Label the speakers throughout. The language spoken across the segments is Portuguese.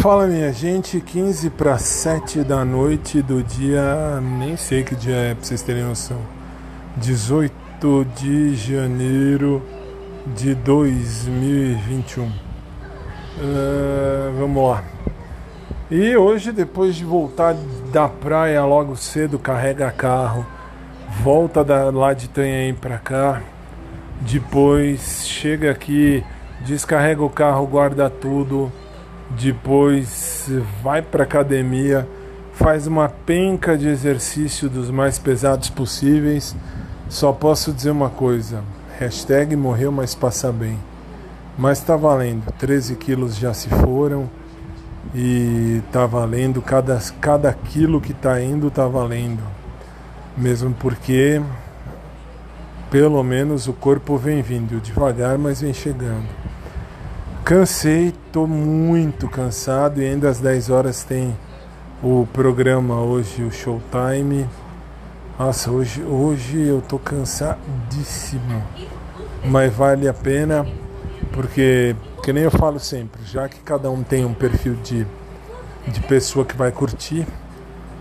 Speaker 1: Fala minha gente, 15 para 7 da noite do dia, nem sei que dia é pra vocês terem noção, 18 de janeiro de 2021. Uh, ah, vamos lá. E hoje, depois de voltar da praia logo cedo, carrega carro, volta da, lá de Tanhaém para cá, depois chega aqui, descarrega o carro, guarda tudo depois vai para academia, faz uma penca de exercício dos mais pesados possíveis. Só posso dizer uma coisa: hashtag morreu, mas passa bem. Mas está valendo, 13 quilos já se foram e está valendo, cada, cada quilo que está indo está valendo. Mesmo porque, pelo menos, o corpo vem vindo devagar, mas vem chegando. Cansei, tô muito cansado e ainda às 10 horas tem o programa hoje, o Showtime. Nossa, hoje, hoje eu tô cansadíssimo. Mas vale a pena porque, que nem eu falo sempre, já que cada um tem um perfil de, de pessoa que vai curtir,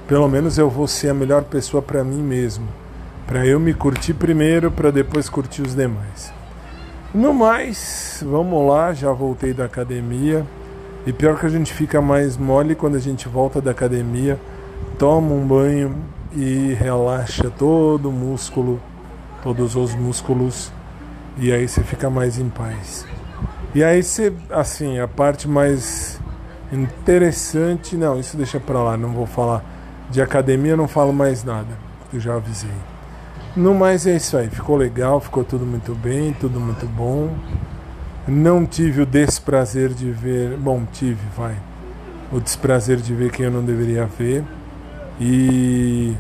Speaker 1: pelo menos eu vou ser a melhor pessoa para mim mesmo. Para eu me curtir primeiro, para depois curtir os demais. No mais, vamos lá, já voltei da academia. E pior que a gente fica mais mole quando a gente volta da academia, toma um banho e relaxa todo o músculo, todos os músculos, e aí você fica mais em paz. E aí você, assim, a parte mais interessante, não, isso deixa pra lá, não vou falar de academia, não falo mais nada, eu já avisei. No mais é isso aí, ficou legal, ficou tudo muito bem, tudo muito bom. Não tive o desprazer de ver, bom, tive, vai, o desprazer de ver quem eu não deveria ver. E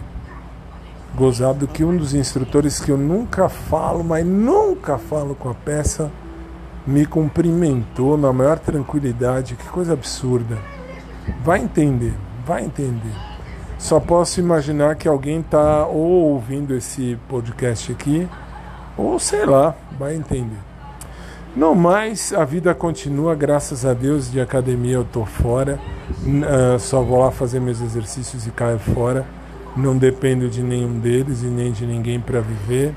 Speaker 1: gozado que um dos instrutores que eu nunca falo, mas nunca falo com a peça, me cumprimentou na maior tranquilidade. Que coisa absurda. Vai entender, vai entender. Só posso imaginar que alguém está ou ouvindo esse podcast aqui, ou sei lá, vai entender. No mais, a vida continua, graças a Deus. De academia eu tô fora, uh, só vou lá fazer meus exercícios e caio fora. Não dependo de nenhum deles e nem de ninguém para viver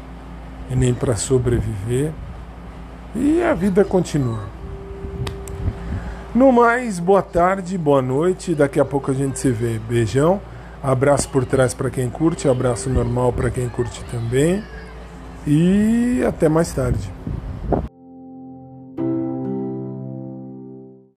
Speaker 1: e nem para sobreviver. E a vida continua. No mais, boa tarde, boa noite. Daqui a pouco a gente se vê. Beijão. Abraço por trás para quem curte, abraço normal para quem curte também. E até mais tarde.